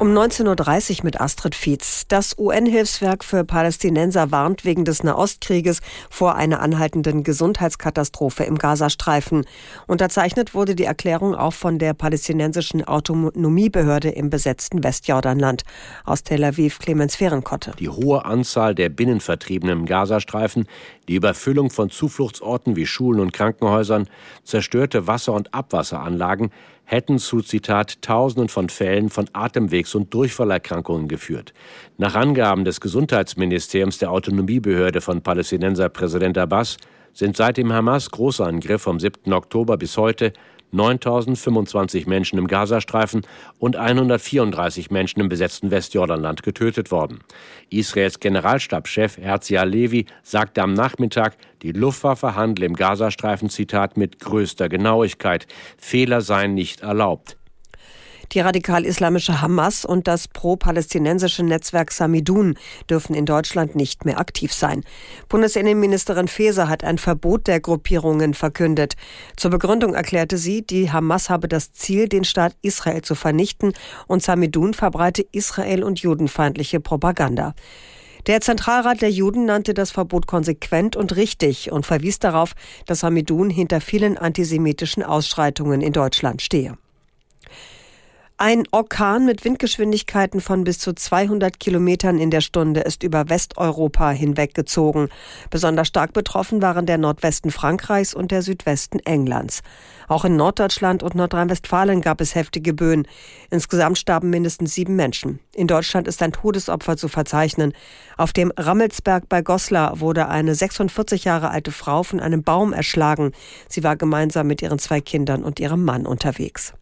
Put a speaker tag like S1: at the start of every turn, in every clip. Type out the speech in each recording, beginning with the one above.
S1: Um 19.30 Uhr mit Astrid Fietz. Das UN-Hilfswerk für Palästinenser warnt wegen des Nahostkrieges vor einer anhaltenden Gesundheitskatastrophe im Gazastreifen. Unterzeichnet wurde die Erklärung auch von der palästinensischen Autonomiebehörde im besetzten Westjordanland. Aus Tel Aviv Clemens Fehrenkotte.
S2: Die hohe Anzahl der Binnenvertriebenen im Gazastreifen, die Überfüllung von Zufluchtsorten wie Schulen und Krankenhäusern, zerstörte Wasser- und Abwasseranlagen hätten zu, Zitat, Tausenden von Fällen von Atemwegs- und Durchfallerkrankungen geführt. Nach Angaben des Gesundheitsministeriums der Autonomiebehörde von Palästinenser Präsident Abbas sind seit dem Hamas-Großangriff vom 7. Oktober bis heute 9025 Menschen im Gazastreifen und 134 Menschen im besetzten Westjordanland getötet worden. Israels Generalstabschef Herzia Levi sagte am Nachmittag, die Luftwaffe handle im Gazastreifen, Zitat, mit größter Genauigkeit. Fehler seien nicht erlaubt.
S1: Die radikal-islamische Hamas und das pro-palästinensische Netzwerk Samidun dürfen in Deutschland nicht mehr aktiv sein. Bundesinnenministerin Faeser hat ein Verbot der Gruppierungen verkündet. Zur Begründung erklärte sie, die Hamas habe das Ziel, den Staat Israel zu vernichten und Samidun verbreite Israel- und judenfeindliche Propaganda. Der Zentralrat der Juden nannte das Verbot konsequent und richtig und verwies darauf, dass Hamidun hinter vielen antisemitischen Ausschreitungen in Deutschland stehe. Ein Orkan mit Windgeschwindigkeiten von bis zu 200 Kilometern in der Stunde ist über Westeuropa hinweggezogen. Besonders stark betroffen waren der Nordwesten Frankreichs und der Südwesten Englands. Auch in Norddeutschland und Nordrhein-Westfalen gab es heftige Böen. Insgesamt starben mindestens sieben Menschen. In Deutschland ist ein Todesopfer zu verzeichnen. Auf dem Rammelsberg bei Goslar wurde eine 46 Jahre alte Frau von einem Baum erschlagen. Sie war gemeinsam mit ihren zwei Kindern und ihrem Mann unterwegs.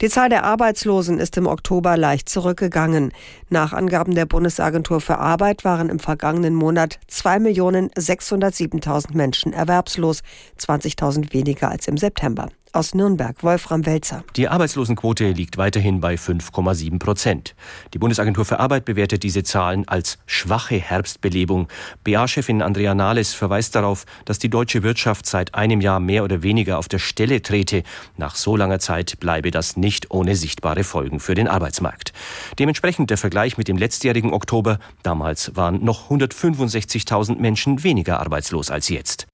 S1: Die Zahl der Arbeitslosen ist im Oktober leicht zurückgegangen. Nach Angaben der Bundesagentur für Arbeit waren im vergangenen Monat 2.607.000 Menschen erwerbslos, 20.000 weniger als im September. Aus Nürnberg, Wolfram Welzer.
S3: Die Arbeitslosenquote liegt weiterhin bei 5,7 Prozent. Die Bundesagentur für Arbeit bewertet diese Zahlen als schwache Herbstbelebung. BA-Chefin Andrea Nahles verweist darauf, dass die deutsche Wirtschaft seit einem Jahr mehr oder weniger auf der Stelle trete. Nach so langer Zeit bleibe das nicht ohne sichtbare Folgen für den Arbeitsmarkt. Dementsprechend der Vergleich mit dem letztjährigen Oktober. Damals waren noch 165.000 Menschen weniger arbeitslos als jetzt.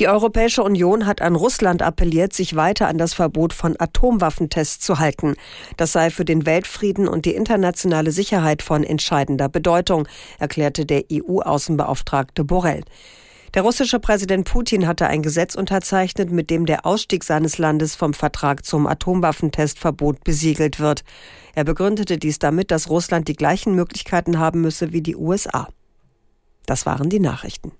S1: Die Europäische Union hat an Russland appelliert, sich weiter an das Verbot von Atomwaffentests zu halten. Das sei für den Weltfrieden und die internationale Sicherheit von entscheidender Bedeutung, erklärte der EU-Außenbeauftragte Borrell. Der russische Präsident Putin hatte ein Gesetz unterzeichnet, mit dem der Ausstieg seines Landes vom Vertrag zum Atomwaffentestverbot besiegelt wird. Er begründete dies damit, dass Russland die gleichen Möglichkeiten haben müsse wie die USA. Das waren die Nachrichten.